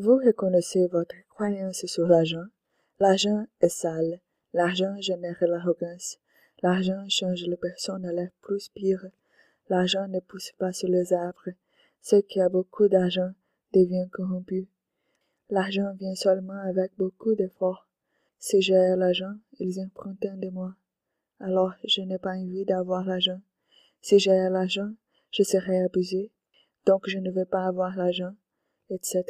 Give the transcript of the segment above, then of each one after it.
Vous reconnaissez votre croyance sur l'argent. L'argent est sale. L'argent génère l'arrogance. L'argent change les personnes à l'air plus pire. L'argent ne pousse pas sur les arbres. Ce qui a beaucoup d'argent devient corrompu. L'argent vient seulement avec beaucoup d'efforts. Si j'ai l'argent, ils empruntent de moi. Alors je n'ai pas envie d'avoir l'argent. Si j'ai l'argent, je serai abusé. Donc je ne veux pas avoir l'argent, etc.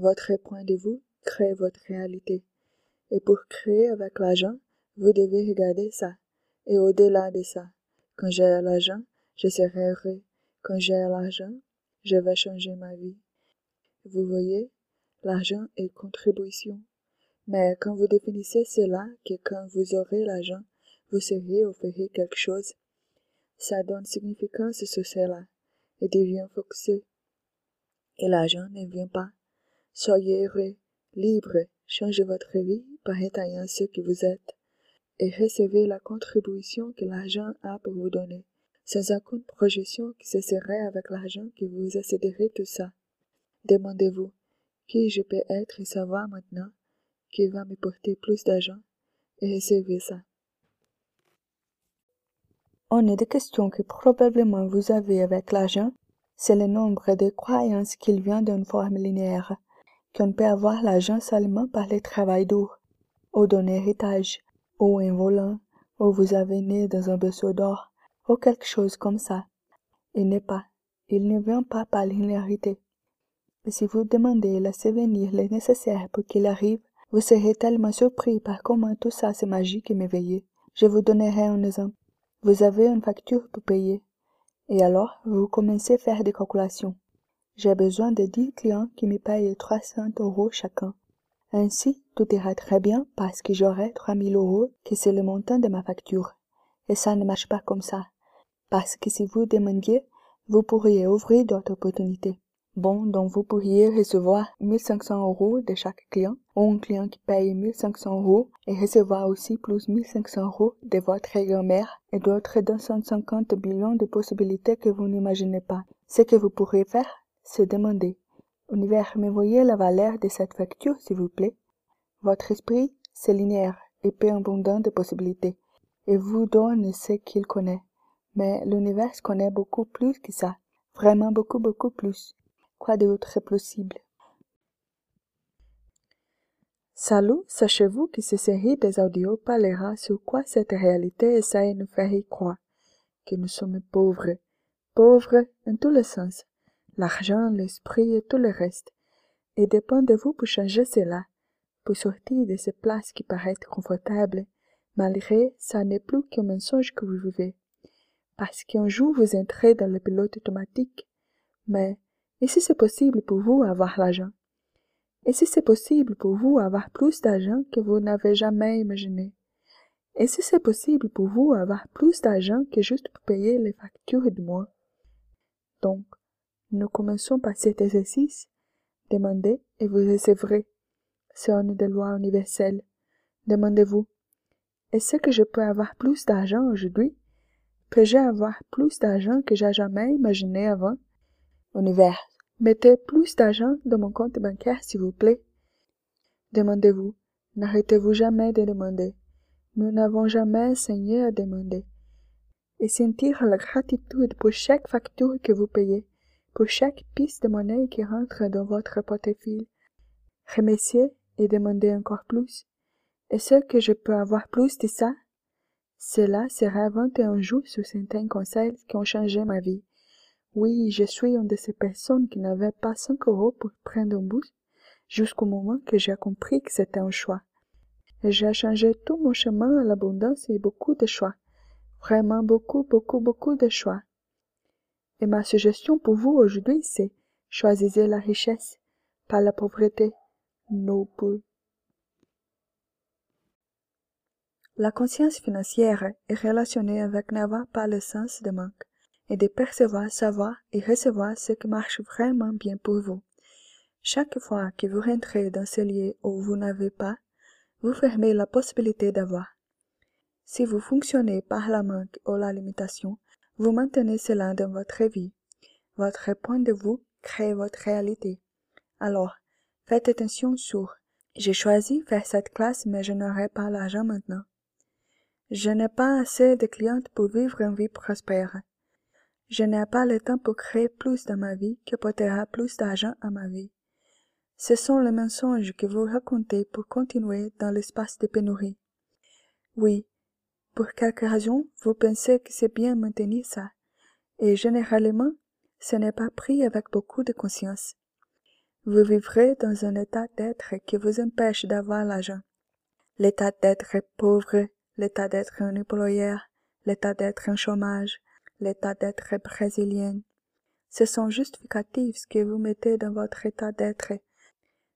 Votre point de vue crée votre réalité. Et pour créer avec l'argent, vous devez regarder ça. Et au-delà de ça, quand j'ai l'argent, je serai heureux. Quand j'ai l'argent, je vais changer ma vie. Vous voyez, l'argent est contribution. Mais quand vous définissez cela, que quand vous aurez l'argent, vous serez offrir quelque chose, ça donne significance sur cela et devient focusé. Et l'argent ne vient pas. Soyez heureux, libre, changez votre vie par étayant ce que vous êtes et recevez la contribution que l'argent a pour vous donner, sans aucune projection qui cesserait avec l'argent que vous accéderez tout ça. Demandez-vous, qui je peux être et savoir maintenant qui va me porter plus d'argent et recevez ça? Une des questions que probablement vous avez avec l'argent, c'est le nombre de croyances qu'il vient d'une forme linéaire qu'on peut avoir l'argent seulement par le travail dur, ou d'un héritage, ou un volant, ou vous avez né dans un berceau d'or, ou quelque chose comme ça. Il n'est pas, il ne vient pas par l'inérité. Et si vous demandez le souvenir le nécessaire pour qu'il arrive, vous serez tellement surpris par comment tout ça c'est magique et merveilleux. Je vous donnerai un exemple. Vous avez une facture pour payer. Et alors, vous commencez à faire des calculations. J'ai besoin de dix clients qui me payent trois cents euros chacun. Ainsi, tout ira très bien parce que j'aurai trois mille euros qui c'est le montant de ma facture. Et ça ne marche pas comme ça. Parce que si vous demandiez, vous pourriez ouvrir d'autres opportunités. Bon, donc vous pourriez recevoir 1500 euros de chaque client, ou un client qui paye 1500 euros et recevoir aussi plus 1500 euros de votre grand-mère et d'autres 250 millions de possibilités que vous n'imaginez pas. Ce que vous pourriez faire, se demander. Univers, me voyez la valeur de cette facture, s'il vous plaît. Votre esprit, c'est linéaire et peu abondant de possibilités, et vous donne ce qu'il connaît. Mais l'univers connaît beaucoup plus que ça, vraiment beaucoup, beaucoup plus. Quoi d'autre est possible? Salut, sachez-vous que cette série des audios parlera sur quoi cette réalité essaie de nous faire croire. Que nous sommes pauvres, pauvres en tous les sens, l'argent, l'esprit et tout le reste. Et dépend de vous pour changer cela, pour sortir de ces places qui paraissent confortables, malgré ça n'est plus qu'un mensonge que vous vivez. Parce qu'un jour vous entrez dans le pilote automatique. Mais, et si c'est possible pour vous avoir l'argent? Et si c'est possible pour vous avoir plus d'argent que vous n'avez jamais imaginé? Et si c'est possible pour vous avoir plus d'argent que juste pour payer les factures du mois? Donc, nous commençons par cet exercice. Demandez et vous recevrez. C'est une des lois universelles. Demandez-vous. Est-ce que je peux avoir plus d'argent aujourd'hui? Peux-je avoir plus d'argent que j'ai jamais imaginé avant? Univers, mettez plus d'argent dans mon compte bancaire, s'il vous plaît. Demandez-vous. N'arrêtez-vous jamais de demander. Nous n'avons jamais enseigné à demander. Et sentir la gratitude pour chaque facture que vous payez pour chaque piste de monnaie qui rentre dans votre portefeuille. Remerciez et demandez encore plus. Est-ce que je peux avoir plus de ça? Cela sera 21 jours sur certains conseils qui ont changé ma vie. Oui, je suis une de ces personnes qui n'avaient pas cinq euros pour prendre un bus jusqu'au moment que j'ai compris que c'était un choix. Et j'ai changé tout mon chemin à l'abondance et beaucoup de choix. Vraiment beaucoup, beaucoup, beaucoup de choix. Et ma suggestion pour vous aujourd'hui, c'est choisissez la richesse, pas la pauvreté. No plus. La conscience financière est relationnée avec n'avoir pas le sens de manque et de percevoir, savoir et recevoir ce qui marche vraiment bien pour vous. Chaque fois que vous rentrez dans ce lieu où vous n'avez pas, vous fermez la possibilité d'avoir. Si vous fonctionnez par la manque ou la limitation, vous maintenez cela dans votre vie. Votre point de vue crée votre réalité. Alors, faites attention sur j'ai choisi faire cette classe, mais je n'aurai pas l'argent maintenant. Je n'ai pas assez de clientes pour vivre une vie prospère. Je n'ai pas le temps pour créer plus dans ma vie qui apportera plus d'argent à ma vie. Ce sont les mensonges que vous racontez pour continuer dans l'espace de pénurie. Oui, pour quelque raison, vous pensez que c'est bien maintenir ça, et généralement, ce n'est pas pris avec beaucoup de conscience. Vous vivrez dans un état d'être qui vous empêche d'avoir l'argent. L'état d'être pauvre, l'état d'être un employeur, l'état d'être un chômage, l'état d'être brésilien. Ce sont justificatifs que vous mettez dans votre état d'être.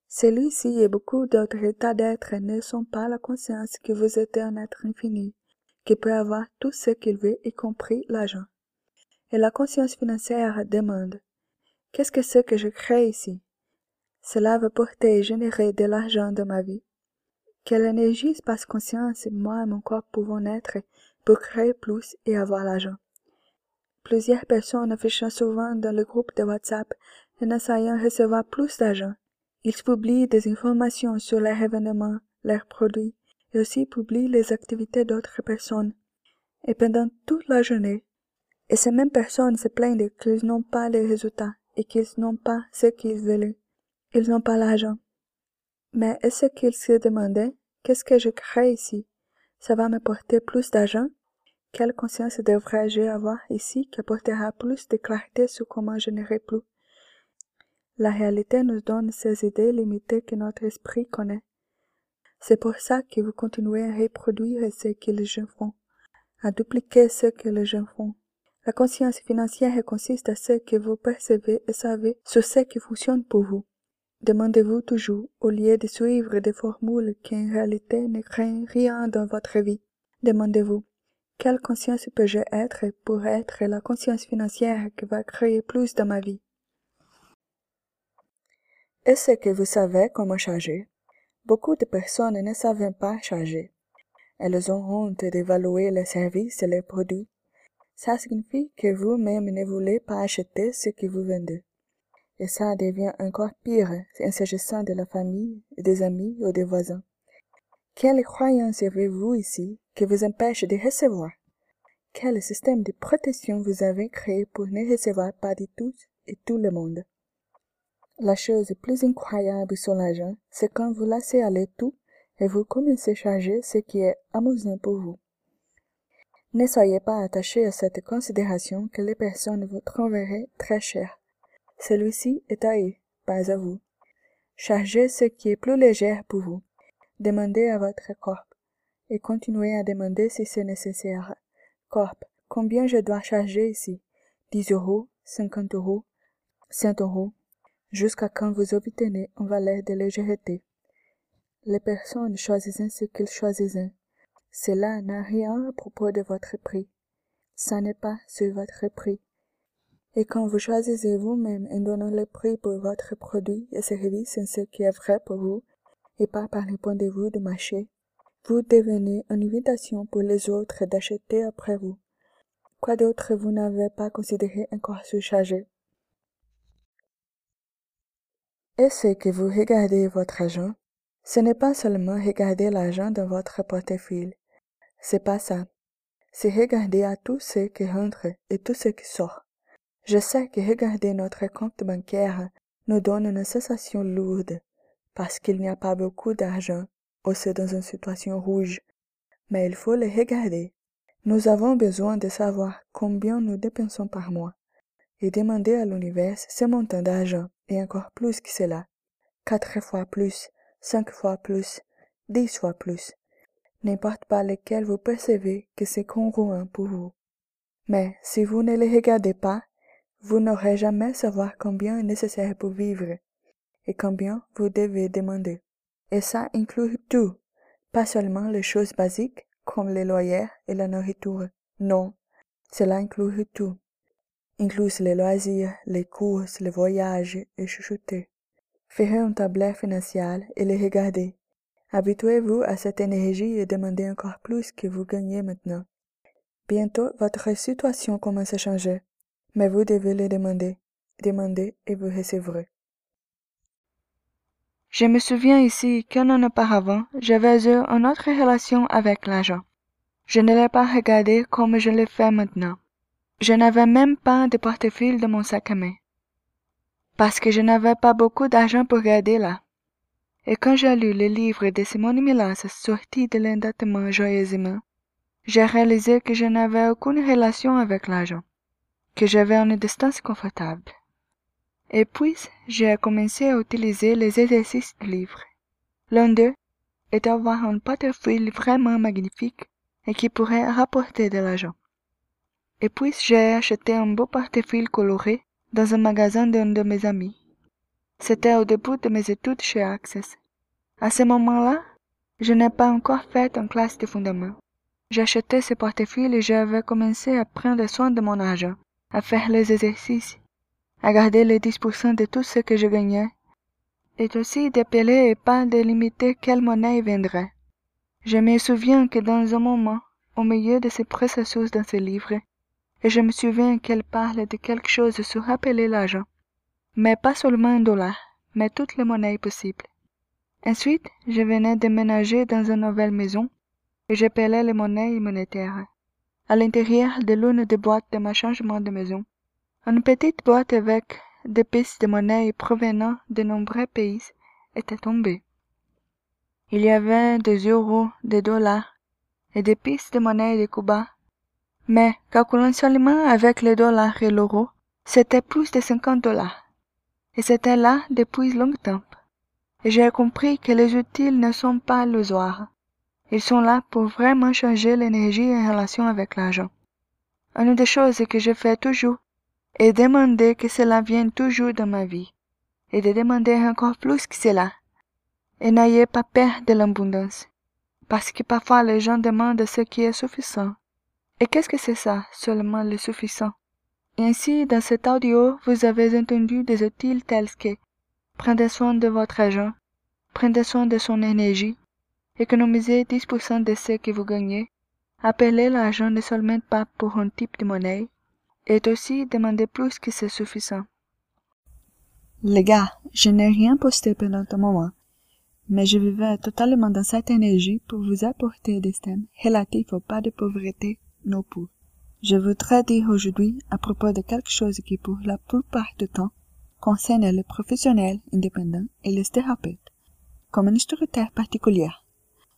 Celui-ci et beaucoup d'autres états d'être ne sont pas la conscience que vous êtes un être infini, qui peut avoir tout ce qu'il veut, y compris l'argent. Et la conscience financière demande Qu'est-ce que c'est que je crée ici? Cela va porter et générer de l'argent dans ma vie. Quelle énergie, espace conscience, moi et mon corps pouvons être pour créer plus et avoir l'argent Plusieurs personnes affichent souvent dans le groupe de WhatsApp en essayant recevoir plus d'argent. Ils publient des informations sur leurs événements, leurs produits, et aussi publient les activités d'autres personnes. Et pendant toute la journée, et ces mêmes personnes se plaignent qu'ils n'ont pas les résultats et qu'ils n'ont pas ce qu'ils veulent. Ils n'ont pas l'argent. Mais est-ce qu'ils se demandaient, qu'est-ce que je crée ici? Ça va m'apporter plus d'argent? Quelle conscience devrais-je avoir ici qui apportera plus de clarté sur comment générer plus? La réalité nous donne ces idées limitées que notre esprit connaît. C'est pour ça que vous continuez à reproduire ce que les gens font, à dupliquer ce que les gens font. La conscience financière consiste à ce que vous percevez et savez sur ce qui fonctionne pour vous. Demandez-vous toujours, au lieu de suivre des formules qui en réalité ne créent rien dans votre vie, demandez-vous, quelle conscience peux-je être pour être la conscience financière qui va créer plus dans ma vie? Est-ce que vous savez comment charger? Beaucoup de personnes ne savent pas charger. Elles ont honte d'évaluer les services et les produits. Ça signifie que vous-même ne voulez pas acheter ce que vous vendez. Et ça devient encore pire en s'agissant de la famille, des amis ou des voisins. Quelle croyance avez-vous ici qui vous empêche de recevoir? Quel système de protection vous avez créé pour ne recevoir pas de tous et tout le monde? La chose plus incroyable sur l'argent, c'est quand vous laissez aller tout et vous commencez à charger ce qui est amusant pour vous. Ne soyez pas attaché à cette considération que les personnes vous trouveraient très cher. Celui-ci est à eux, pas à vous. Chargez ce qui est plus léger pour vous. Demandez à votre corps et continuez à demander si c'est nécessaire. Corp, combien je dois charger ici? 10 euros, 50 euros, 100 euros, jusqu'à quand vous obtenez un valeur de légèreté. Les personnes choisissent ce qu'ils choisissent. Cela n'a rien à propos de votre prix. Ça n'est pas sur votre prix. Et quand vous choisissez vous-même en donnant le prix pour votre produit et service en ce qui est vrai pour vous, et pas par le point de vue du marché, vous devenez une invitation pour les autres d'acheter après vous. Quoi d'autre vous n'avez pas considéré encore surchargé? Est-ce que vous regardez votre argent? Ce n'est pas seulement regarder l'argent dans votre portefeuille. C'est pas ça. C'est regarder à tout ce qui rentre et tout ce qui sort. Je sais que regarder notre compte bancaire nous donne une sensation lourde parce qu'il n'y a pas beaucoup d'argent aussi dans une situation rouge. Mais il faut le regarder. Nous avons besoin de savoir combien nous dépensons par mois et demander à l'univers ce montant d'argent encore plus que cela. Quatre fois plus, cinq fois plus, dix fois plus. N'importe pas lequel vous percevez que c'est congruent pour vous. Mais si vous ne les regardez pas, vous n'aurez jamais savoir combien est nécessaire pour vivre et combien vous devez demander. Et ça inclut tout, pas seulement les choses basiques comme les loyers et la nourriture. Non, cela inclut tout. Inclut les loisirs, les courses, les voyages et chuchoter. Faites un tableau financier et les regardez. Habituez-vous à cette énergie et demandez encore plus que vous gagnez maintenant. Bientôt, votre situation commence à changer, mais vous devez le demander. Demandez et vous recevrez. Je me souviens ici qu'un an auparavant, j'avais eu une autre relation avec l'argent. Je ne l'ai pas regardé comme je le fais maintenant. Je n'avais même pas de portefeuille dans mon sac à main. Parce que je n'avais pas beaucoup d'argent pour garder là. Et quand j'ai lu le livre de Simone Milas sorti de l'endettement joyeusement, j'ai réalisé que je n'avais aucune relation avec l'argent, que j'avais une distance confortable. Et puis, j'ai commencé à utiliser les exercices du livre. L'un d'eux est d'avoir un portefeuille vraiment magnifique et qui pourrait rapporter de l'argent. Et puis, j'ai acheté un beau portefeuille coloré dans un magasin d'un de mes amis. C'était au début de mes études chez Access. À ce moment-là, je n'ai pas encore fait une classe de fondement. Acheté ce portefeuille et j'avais commencé à prendre soin de mon argent, à faire les exercices, à garder les 10% de tout ce que je gagnais, et aussi d'appeler et pas de limiter quelle monnaie viendrait. Je me souviens que dans un moment, au milieu de ce processus dans ce livre, et je me souviens qu'elle parle de quelque chose sur appeler l'argent, mais pas seulement un dollar, mais toutes les monnaies possibles. Ensuite, je venais de ménager dans une nouvelle maison, et j'appelais les monnaies monétaires. À l'intérieur de l'une des boîtes de mon changement de maison, une petite boîte avec des pièces de monnaie provenant de nombreux pays était tombée. Il y avait des euros, des dollars et des pièces de monnaie de Cuba. Mais, calculant seulement avec les dollars et l'euro, c'était plus de cinquante dollars. Et c'était là depuis longtemps. Et j'ai compris que les utiles ne sont pas illusoires. Ils sont là pour vraiment changer l'énergie en relation avec l'argent. Une des choses que je fais toujours et demander que cela vienne toujours dans ma vie, et de demander encore plus que cela. Et n'ayez pas peur de l'abondance, parce que parfois les gens demandent ce qui est suffisant. Et qu'est-ce que c'est ça, seulement le suffisant? Ainsi, dans cet audio, vous avez entendu des outils tels que prenez soin de votre argent, prenez soin de son énergie, économisez 10% de ce que vous gagnez, appelez l'argent ne seulement pas pour un type de monnaie, et aussi demander plus que c'est suffisant. Les gars, je n'ai rien posté pendant un moment, mais je vivais totalement dans cette énergie pour vous apporter des thèmes relatifs au pas de pauvreté, Je voudrais dire aujourd'hui à propos de quelque chose qui pour la plupart du temps concerne les professionnels indépendants et les thérapeutes, comme un instructeur particulier.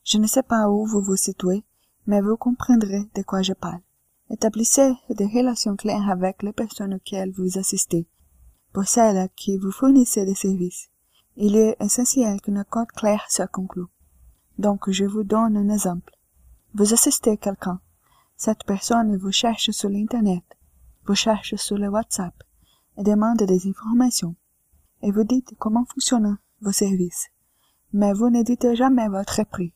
Je ne sais pas où vous vous situez, mais vous comprendrez de quoi je parle. Établissez des relations claires avec les personnes auxquelles vous assistez. Pour celles qui vous fournissez des services, il est essentiel qu'une accord clair soit conclu. Donc, je vous donne un exemple. Vous assistez quelqu'un. Cette personne vous cherche sur l'Internet, vous cherche sur le WhatsApp et demande des informations. Et vous dites comment fonctionnent vos services. Mais vous ne dites jamais votre prix,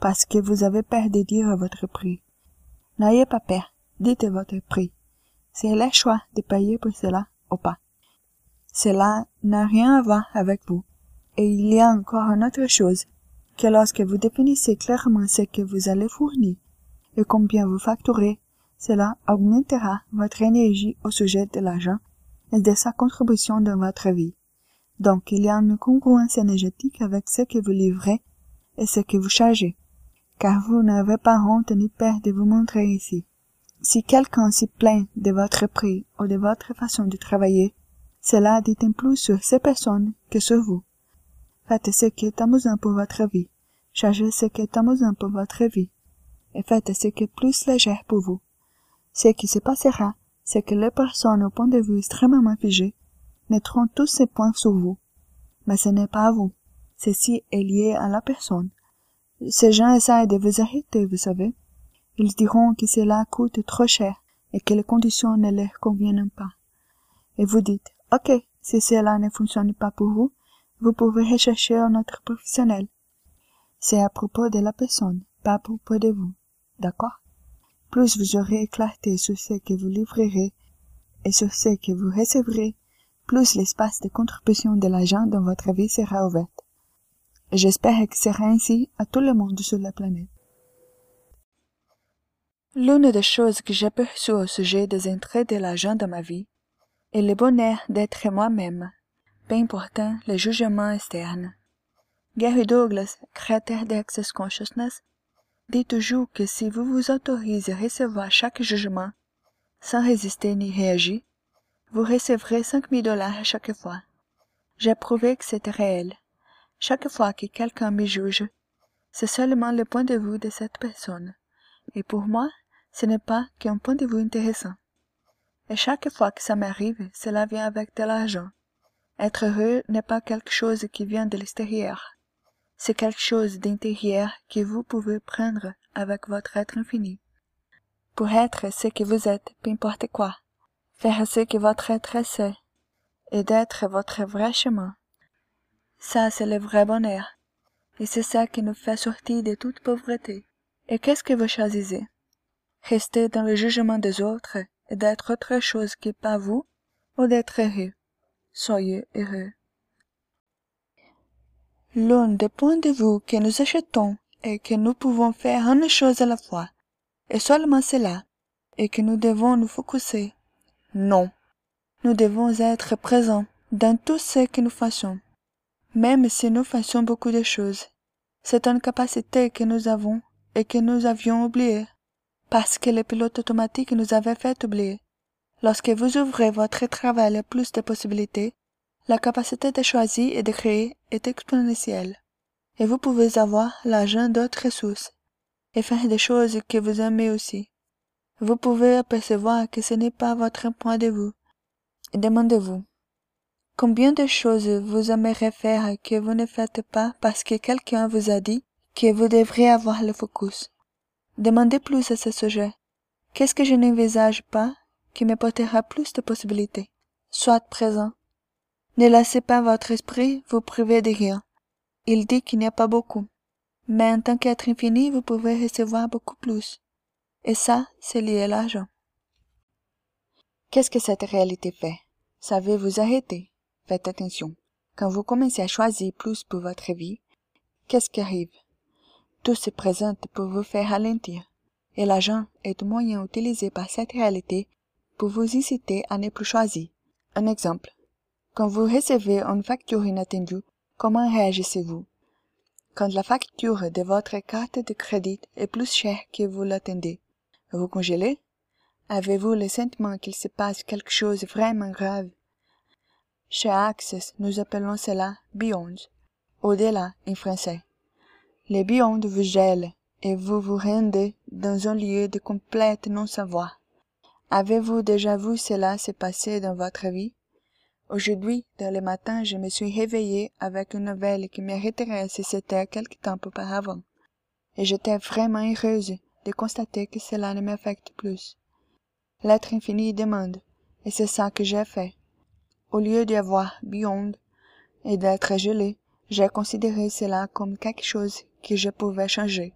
parce que vous avez peur de dire votre prix. N'ayez pas peur dites votre prix. C'est le choix de payer pour cela ou pas. Cela n'a rien à voir avec vous. Et il y a encore une autre chose, que lorsque vous définissez clairement ce que vous allez fournir et combien vous facturez, cela augmentera votre énergie au sujet de l'argent et de sa contribution dans votre vie. Donc il y a une congruence énergétique avec ce que vous livrez et ce que vous chargez, car vous n'avez pas honte ni peur de vous montrer ici. Si quelqu'un s'y plaint de votre prix ou de votre façon de travailler, cela dit un plus sur ces personnes que sur vous. Faites ce qui est amusant pour votre vie, chargez ce qui est amusant pour votre vie, et faites ce qui est plus léger pour vous. Ce qui se passera, c'est que les personnes au point de vue extrêmement figé mettront tous ces points sur vous. Mais ce n'est pas à vous. Ceci est lié à la personne. Ces gens essayent de vous arrêter, vous savez. Ils diront que cela coûte trop cher et que les conditions ne leur conviennent pas. Et vous dites, OK, si cela ne fonctionne pas pour vous, vous pouvez rechercher un autre professionnel. C'est à propos de la personne, pas à propos de vous. D'accord? Plus vous aurez clarté sur ce que vous livrerez et sur ce que vous recevrez, plus l'espace de contribution de l'argent dans votre vie sera ouvert. J'espère que ce sera ainsi à tout le monde sur la planète. L'une des choses que j'ai perçues au sujet des entrées de l'argent dans ma vie est le bonheur d'être moi-même, peu important le jugement externe. Gary Douglas, créateur d'Access Consciousness, dit toujours que si vous vous autorisez à recevoir chaque jugement sans résister ni réagir, vous recevrez cinq mille dollars à chaque fois. J'ai prouvé que c'était réel. Chaque fois que quelqu'un me juge, c'est seulement le point de vue de cette personne. Et pour moi, ce n'est pas qu'un point de vue intéressant. Et chaque fois que ça m'arrive, cela vient avec de l'argent. Être heureux n'est pas quelque chose qui vient de l'extérieur. C'est quelque chose d'intérieur que vous pouvez prendre avec votre être infini. Pour être ce que vous êtes, peu importe quoi. Faire ce que votre être sait. Et d'être votre vrai chemin. Ça, c'est le vrai bonheur. Et c'est ça qui nous fait sortir de toute pauvreté. Et qu'est-ce que vous choisissez? Rester dans le jugement des autres et d'être autre chose que pas vous, ou d'être heureux? Soyez heureux. L'un points de vue que nous achetons est que nous pouvons faire une chose à la fois, et seulement cela, et que nous devons nous focuser. Non. Nous devons être présents dans tout ce que nous faisons, même si nous faisons beaucoup de choses. C'est une capacité que nous avons et que nous avions oubliée, parce que le pilote automatique nous avait fait oublier. Lorsque vous ouvrez votre travail à plus de possibilités, la capacité de choisir et de créer est exponentielle, et vous pouvez avoir l'argent d'autres sources, et faire des choses que vous aimez aussi. Vous pouvez apercevoir que ce n'est pas votre point de vue, demandez-vous, combien de choses vous aimeriez faire que vous ne faites pas parce que quelqu'un vous a dit que vous devriez avoir le focus? Demandez plus à ce sujet. Qu'est-ce que je n'envisage pas qui me portera plus de possibilités? Soit présent. Ne laissez pas votre esprit vous priver de rien. Il dit qu'il n'y a pas beaucoup. Mais en tant qu'être infini, vous pouvez recevoir beaucoup plus. Et ça, c'est lié à l'argent. Qu'est-ce que cette réalité fait? Savez-vous arrêter? Faites attention. Quand vous commencez à choisir plus pour votre vie, qu'est-ce qui arrive? Tout se présente pour vous faire ralentir. Et l'argent est un moyen utilisé par cette réalité pour vous inciter à ne plus choisir. Un exemple. Quand vous recevez une facture inattendue, comment réagissez-vous? Quand la facture de votre carte de crédit est plus chère que vous l'attendez, vous congelez? Avez-vous le sentiment qu'il se passe quelque chose de vraiment grave? Chez Access, nous appelons cela Beyond, au-delà en français. Les Beyond vous gèlent et vous vous rendez dans un lieu de complète non-savoir. Avez-vous déjà vu cela se passer dans votre vie? Aujourd'hui, dans le matin, je me suis réveillée avec une nouvelle qui m'arrêterait si c'était quelque temps auparavant. Et j'étais vraiment heureuse de constater que cela ne m'affecte plus. L'être infini demande, et c'est ça que j'ai fait. Au lieu d'y avoir beyond et d'être gelé, j'ai considéré cela comme quelque chose que je pouvais changer.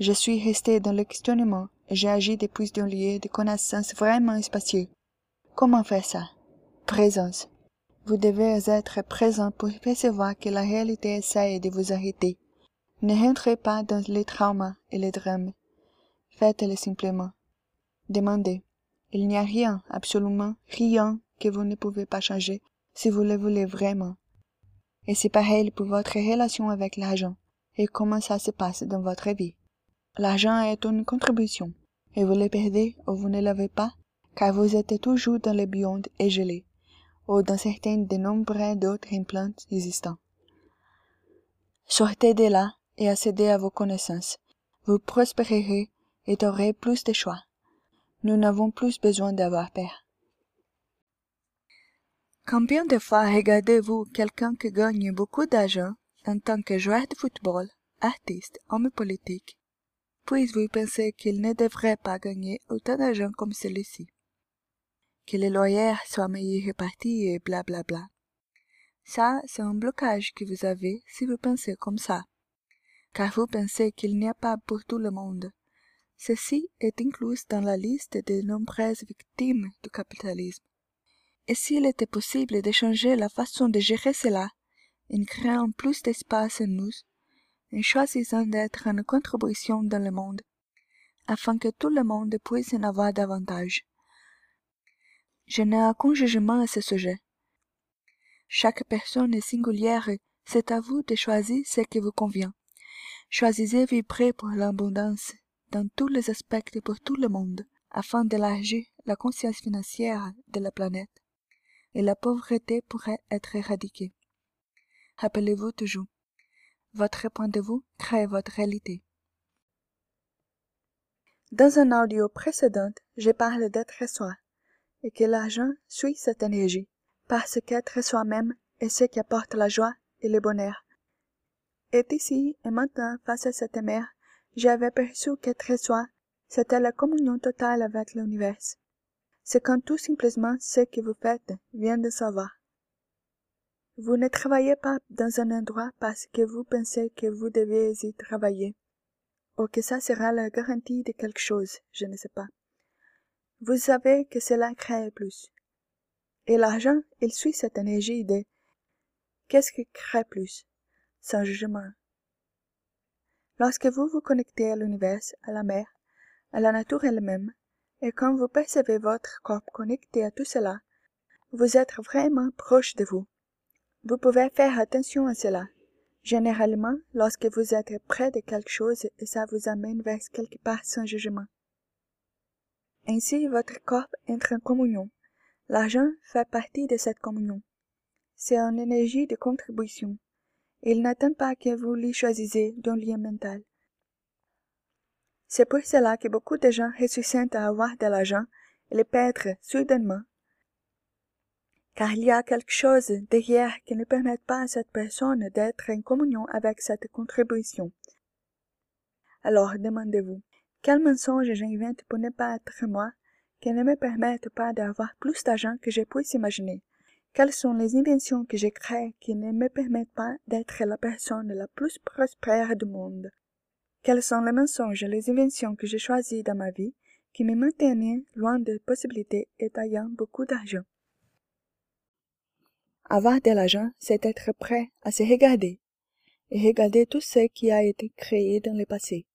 Je suis resté dans le questionnement et j'ai agi depuis d'un lieu de connaissance vraiment spacieux. Comment faire ça? Présence. Vous devez être présent pour percevoir que la réalité essaie de vous arrêter. Ne rentrez pas dans les traumas et les drames. Faites-le simplement. Demandez. Il n'y a rien, absolument rien que vous ne pouvez pas changer si vous le voulez vraiment. Et c'est pareil pour votre relation avec l'argent et comment ça se passe dans votre vie. L'argent est une contribution et vous le perdez ou vous ne l'avez pas car vous êtes toujours dans le beyond et gelé ou dans certains de nombreux d'autres implants existants. Sortez de là et accédez à vos connaissances. Vous prospérerez et aurez plus de choix. Nous n'avons plus besoin d'avoir peur. Combien de fois regardez-vous quelqu'un qui gagne beaucoup d'argent en tant que joueur de football, artiste, homme politique, puis vous pensez qu'il ne devrait pas gagner autant d'argent comme celui-ci? Que les loyers soient mieux répartis et blablabla. Bla bla. Ça, c'est un blocage que vous avez si vous pensez comme ça, car vous pensez qu'il n'y a pas pour tout le monde. Ceci est inclus dans la liste des nombreuses victimes du capitalisme. Et s'il était possible de changer la façon de gérer cela, en créant plus d'espace en nous, en choisissant d'être une contribution dans le monde, afin que tout le monde puisse en avoir davantage. Je n'ai aucun jugement à ce sujet. Chaque personne est singulière C'est à vous de choisir ce qui vous convient. Choisissez vibrer pour l'abondance dans tous les aspects pour tout le monde, afin d'élargir la conscience financière de la planète, et la pauvreté pourrait être éradiquée. Rappelez-vous toujours, votre point de vue crée votre réalité. Dans un audio précédent, j'ai parlé d'être soi, et que l'argent suit cette énergie, parce qu'être soi-même est ce qui apporte la joie et le bonheur. Et ici et maintenant, face à cette mère, j'avais perçu qu'être soi, c'était la communion totale avec l'univers. C'est quand tout simplement ce que vous faites vient de savoir. Vous ne travaillez pas dans un endroit parce que vous pensez que vous devez y travailler, ou que ça sera la garantie de quelque chose, je ne sais pas. Vous savez que cela crée plus. Et l'argent, il suit cette énergie de qu'est-ce qui crée plus, sans jugement. Lorsque vous vous connectez à l'univers, à la mer, à la nature elle-même, et quand vous percevez votre corps connecté à tout cela, vous êtes vraiment proche de vous. Vous pouvez faire attention à cela. Généralement, lorsque vous êtes près de quelque chose et ça vous amène vers quelque part sans jugement. Ainsi, votre corps entre en communion. L'argent fait partie de cette communion. C'est une énergie de contribution. Il n'attend pas que vous lui choisissez d'un lien mental. C'est pour cela que beaucoup de gens réussissent à avoir de l'argent et le perdre soudainement car il y a quelque chose derrière qui ne permet pas à cette personne d'être en communion avec cette contribution. Alors demandez-vous, quel mensonge j'invente pour ne pas être moi, qui ne me permettent pas d'avoir plus d'argent que je puisse imaginer? Quelles sont les inventions que j'ai créées qui ne me permettent pas d'être la personne la plus prospère du monde? Quels sont les mensonges et les inventions que j'ai choisies dans ma vie qui me maintiennent loin des possibilités et ayant beaucoup d'argent? Avoir de l'argent, c'est être prêt à se regarder et regarder tout ce qui a été créé dans le passé,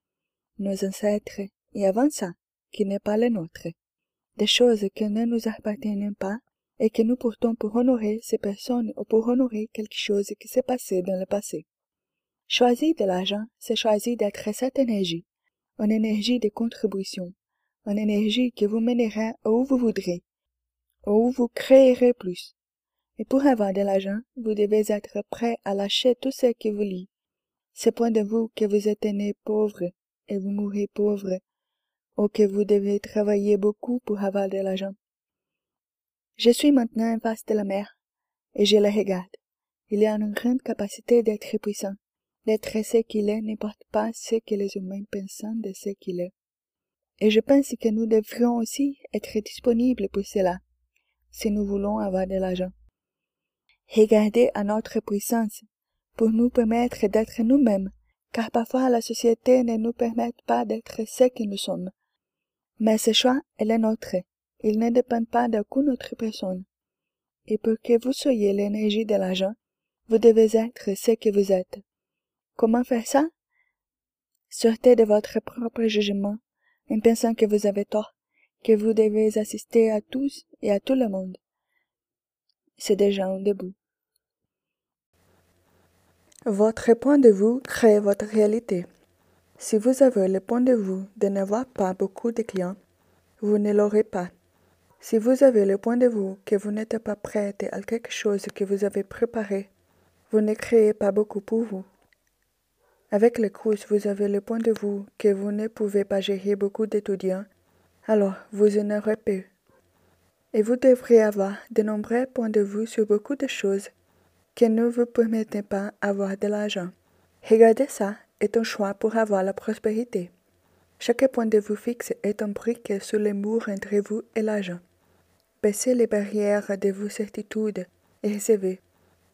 nos ancêtres et avant ça, qui n'est pas le nôtre, des choses qui ne nous appartiennent pas et que nous portons pour honorer ces personnes ou pour honorer quelque chose qui s'est passé dans le passé. Choisir de l'argent, c'est choisir d'être cette énergie, une énergie de contribution, une énergie qui vous mènera où vous voudrez, où vous créerez plus, et pour avoir de l'argent, vous devez être prêt à lâcher tout ce qui vous lie. C'est point de vous que vous êtes né pauvre vous mourrez pauvre, ou que vous devez travailler beaucoup pour avoir de l'argent. Je suis maintenant en face de la mer, et je la regarde. Il a une grande capacité d'être puissant. D'être ce qu'il est n'importe pas ce que les humains pensent de ce qu'il est. Et je pense que nous devrions aussi être disponibles pour cela, si nous voulons avoir de l'argent. Regardez à notre puissance pour nous permettre d'être nous-mêmes, car parfois la société ne nous permet pas d'être ce que nous sommes. Mais ce choix est le nôtre. Il ne dépend pas d'aucune autre personne. Et pour que vous soyez l'énergie de l'argent, vous devez être ce que vous êtes. Comment faire ça? Sortez de votre propre jugement en pensant que vous avez tort, que vous devez assister à tous et à tout le monde c'est déjà un début. Votre point de vue crée votre réalité. Si vous avez le point de vue de n'avoir pas beaucoup de clients, vous ne l'aurez pas. Si vous avez le point de vue que vous n'êtes pas prêt à quelque chose que vous avez préparé, vous ne créez pas beaucoup pour vous. Avec le cours, vous avez le point de vue que vous ne pouvez pas gérer beaucoup d'étudiants, alors vous en aurez peu et vous devrez avoir de nombreux points de vue sur beaucoup de choses qui ne vous permettent pas d'avoir de l'argent. Regardez ça est un choix pour avoir la prospérité. Chaque point de vue fixe est un brique sur le mur entre vous et l'argent. Baissez les barrières de vos certitudes et recevez.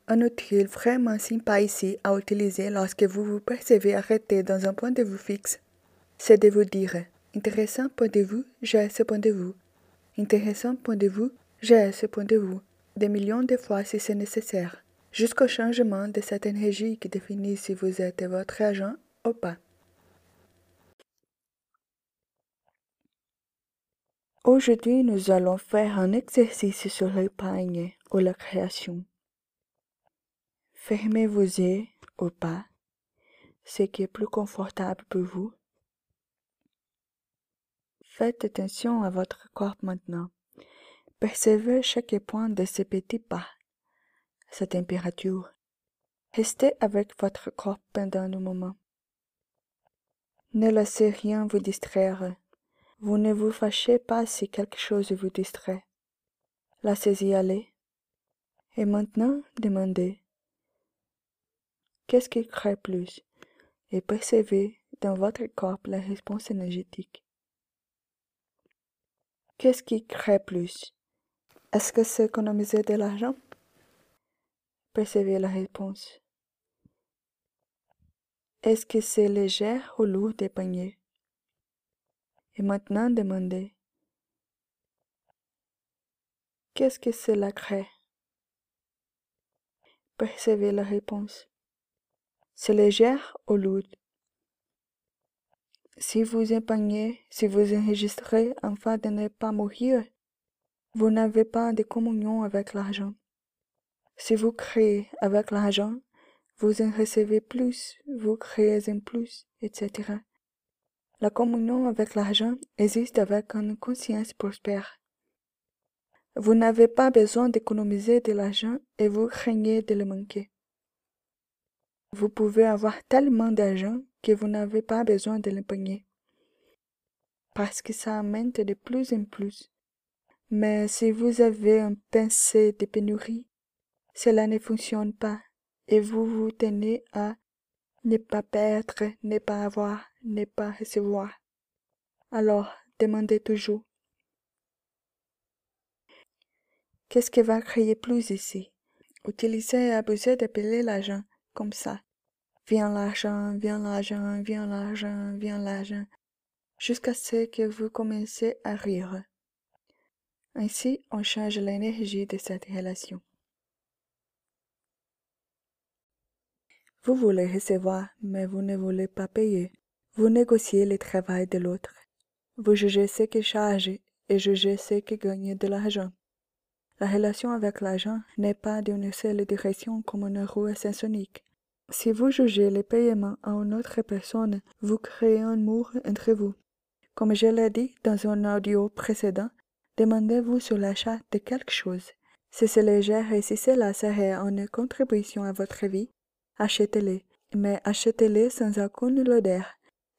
Un outil vraiment sympa ici à utiliser lorsque vous vous percevez arrêté dans un point de vue fixe, c'est de vous dire intéressant point de vue, j'ai ce point de vue. Intéressant point de vue, j'ai ce point de vue, des millions de fois si c'est nécessaire, jusqu'au changement de cette énergie qui définit si vous êtes votre agent ou pas. Aujourd'hui, nous allons faire un exercice sur l'épargne ou la création. Fermez vos yeux ou pas, ce qui est plus confortable pour vous. Faites attention à votre corps maintenant. Percevez chaque point de ces petits pas, sa température. Restez avec votre corps pendant un moment. Ne laissez rien vous distraire. Vous ne vous fâchez pas si quelque chose vous distrait. Laissez-y aller. Et maintenant, demandez. Qu'est-ce qui crée plus? Et percevez dans votre corps la réponse énergétique. Qu'est-ce qui crée plus? Est-ce que c'est économiser de l'argent? Percevez la réponse. Est-ce que c'est léger ou lourd des paniers Et maintenant demandez. Qu'est-ce que cela crée? Percevez la réponse. C'est léger ou lourd si vous épargnez, si vous enregistrez afin de ne pas mourir, vous n'avez pas de communion avec l'argent. Si vous créez avec l'argent, vous en recevez plus, vous créez un plus, etc. La communion avec l'argent existe avec une conscience prospère. Vous n'avez pas besoin d'économiser de l'argent et vous craignez de le manquer. Vous pouvez avoir tellement d'argent que vous n'avez pas besoin de l'épargner. Parce que ça amène de plus en plus. Mais si vous avez un pensée de pénurie, cela ne fonctionne pas et vous vous tenez à ne pas perdre, ne pas avoir, ne pas recevoir. Alors, demandez toujours. Qu'est-ce qui va créer plus ici? Utilisez et abusez d'appeler l'argent comme ça. Viens l'argent, viens l'argent, viens l'argent, viens l'argent, jusqu'à ce que vous commencez à rire. Ainsi, on change l'énergie de cette relation. Vous voulez recevoir, mais vous ne voulez pas payer. Vous négociez le travail de l'autre. Vous jugez ce qui charge et jugez ce qui gagne de l'argent. La relation avec l'argent n'est pas d'une seule direction comme une roue ascensionique. Si vous jugez les paiements à une autre personne, vous créez un mur entre vous. Comme je l'ai dit dans un audio précédent, demandez-vous sur l'achat de quelque chose. Si c'est léger et si cela serait une contribution à votre vie, achetez-les, mais achetez-les sans aucune odeur,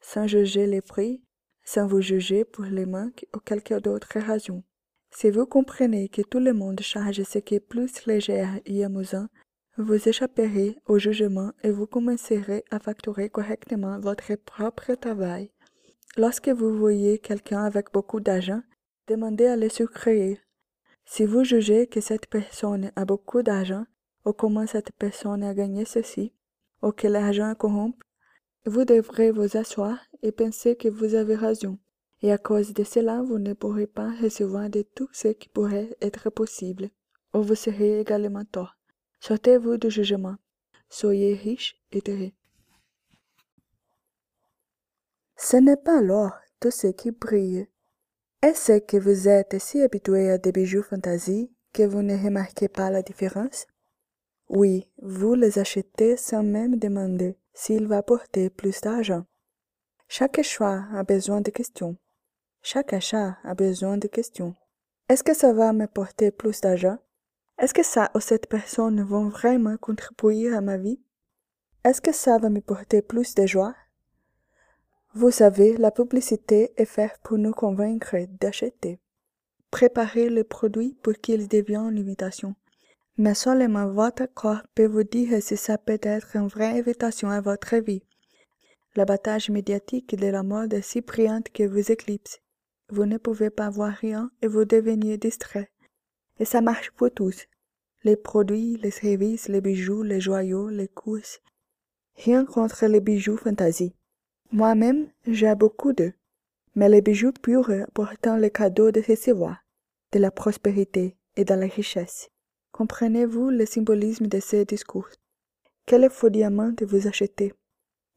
sans juger les prix, sans vous juger pour les manques ou quelque autre raison. Si vous comprenez que tout le monde charge ce qui est plus léger et amusant, vous échapperez au jugement et vous commencerez à facturer correctement votre propre travail. Lorsque vous voyez quelqu'un avec beaucoup d'argent, demandez à le sucrer. Si vous jugez que cette personne a beaucoup d'argent, ou comment cette personne a gagné ceci, ou que l'argent corrompt, vous devrez vous asseoir et penser que vous avez raison. Et à cause de cela, vous ne pourrez pas recevoir de tout ce qui pourrait être possible, ou vous serez également tort. Sortez-vous du jugement. Soyez riche et heureux. Ce n'est pas l'or tout ce qui brille. Est-ce que vous êtes si habitué à des bijoux fantaisie que vous ne remarquez pas la différence? Oui, vous les achetez sans même demander s'il va porter plus d'argent. Chaque choix a besoin de questions. Chaque achat a besoin de questions. Est-ce que ça va me porter plus d'argent? Est-ce que ça ou cette personne vont vraiment contribuer à ma vie? Est-ce que ça va me porter plus de joie? Vous savez, la publicité est faite pour nous convaincre d'acheter. Préparez le produit pour qu'il devienne une invitation. Mais seulement votre corps peut vous dire si ça peut être une vraie invitation à votre vie. L'abattage médiatique de la mode est si brillante que vous éclipse. Vous ne pouvez pas voir rien et vous devenez distrait. Et ça marche pour tous. Les produits, les services, les bijoux, les joyaux, les courses. Rien contre les bijoux fantaisie. Moi-même, j'ai beaucoup d'eux. Mais les bijoux purs portant le cadeau de recevoir, de la prospérité et de la richesse. Comprenez-vous le symbolisme de ces discours? Quel faux diamant vous achetez?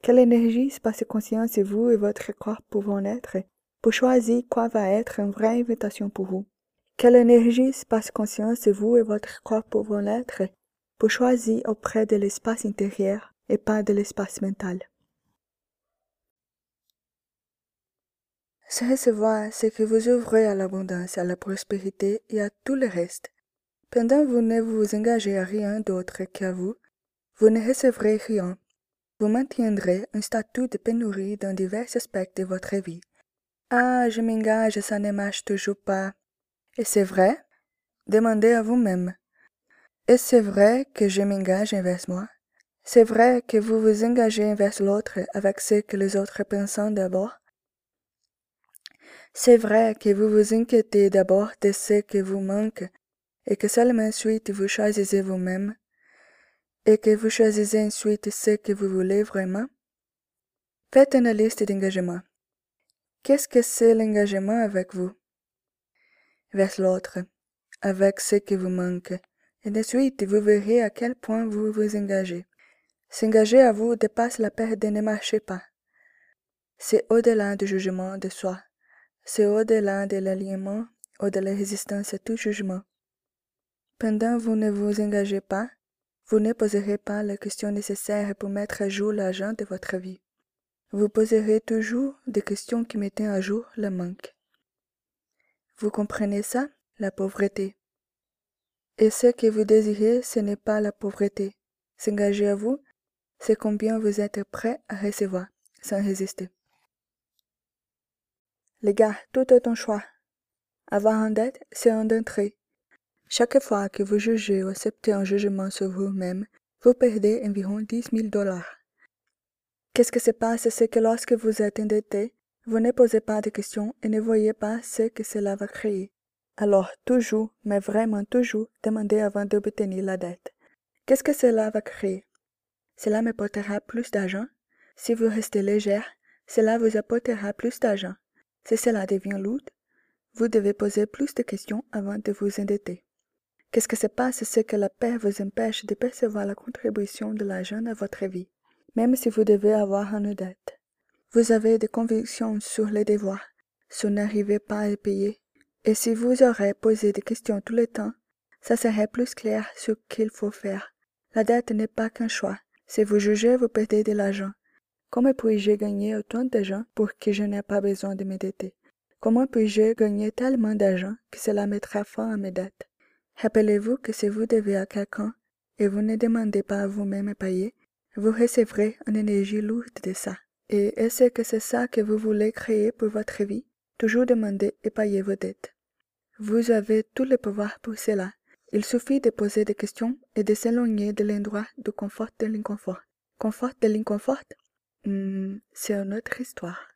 Quelle énergie, espace conscience vous et votre corps pouvons être? Pour choisir quoi va être une vraie invitation pour vous? Quelle énergie, espace conscience vous et votre corps pouvons être? Pour choisir auprès de l'espace intérieur et pas de l'espace mental. Se recevoir, c'est que vous ouvrez à l'abondance, à la prospérité et à tout le reste. Pendant vous ne vous engagez à rien d'autre qu'à vous, vous ne recevrez rien. Vous maintiendrez un statut de pénurie dans divers aspects de votre vie. Ah, je m'engage, ça ne marche toujours pas. Et c'est vrai? Demandez à vous-même. Et c'est vrai que je m'engage envers moi? C'est vrai que vous vous engagez envers l'autre avec ce que les autres pensent d'abord? C'est vrai que vous vous inquiétez d'abord de ce qui vous manque et que seulement ensuite vous choisissez vous-même et que vous choisissez ensuite ce que vous voulez vraiment? Faites une liste d'engagement. Qu'est-ce que c'est l'engagement avec vous? Vers l'autre, avec ce qui vous manque, et ensuite vous verrez à quel point vous vous engagez. S'engager à vous dépasse la peur de ne marcher pas. C'est au-delà du jugement de soi. C'est au-delà de l'alignement ou de la résistance à tout jugement. Pendant vous ne vous engagez pas, vous ne poserez pas la question nécessaire pour mettre à jour l'argent de votre vie. Vous poserez toujours des questions qui mettent à jour le manque. Vous comprenez ça, la pauvreté. Et ce que vous désirez, ce n'est pas la pauvreté. S'engager à vous, c'est combien vous êtes prêt à recevoir, sans résister. Les gars, tout est un choix. Avoir un dette, c'est un entrée. Chaque fois que vous jugez ou acceptez un jugement sur vous-même, vous perdez environ 10 000 dollars. Qu'est-ce qui se passe? C'est que lorsque vous êtes endetté, vous ne posez pas de questions et ne voyez pas ce que cela va créer. Alors, toujours, mais vraiment toujours, demandez avant d'obtenir la dette. Qu'est-ce que cela va créer? Cela me portera plus d'argent Si vous restez légère, cela vous apportera plus d'argent. Si cela devient lourd, vous devez poser plus de questions avant de vous endetter. Qu'est-ce que se passe C'est que la paix vous empêche de percevoir la contribution de l'argent à votre vie, même si vous devez avoir une dette. Vous avez des convictions sur les devoirs, si vous n'arrivez pas à payer, et si vous aurez posé des questions tout le temps, ça serait plus clair ce qu'il faut faire. La dette n'est pas qu'un choix. Si vous jugez, vous perdez de l'argent. Comment puis-je gagner autant d'argent pour que je n'ai pas besoin de m'endetter Comment puis-je gagner tellement d'argent que cela mettra fin à mes dettes? Rappelez-vous que si vous devez à quelqu'un et vous ne demandez pas à vous-même à payer, vous recevrez une énergie lourde de ça. Et est-ce que c'est ça que vous voulez créer pour votre vie? Toujours demander et payer vos dettes. Vous avez tout le pouvoir pour cela. Il suffit de poser des questions et de s'éloigner de l'endroit du confort de l'inconfort. Confort de l'inconfort? Hmm, c'est une autre histoire.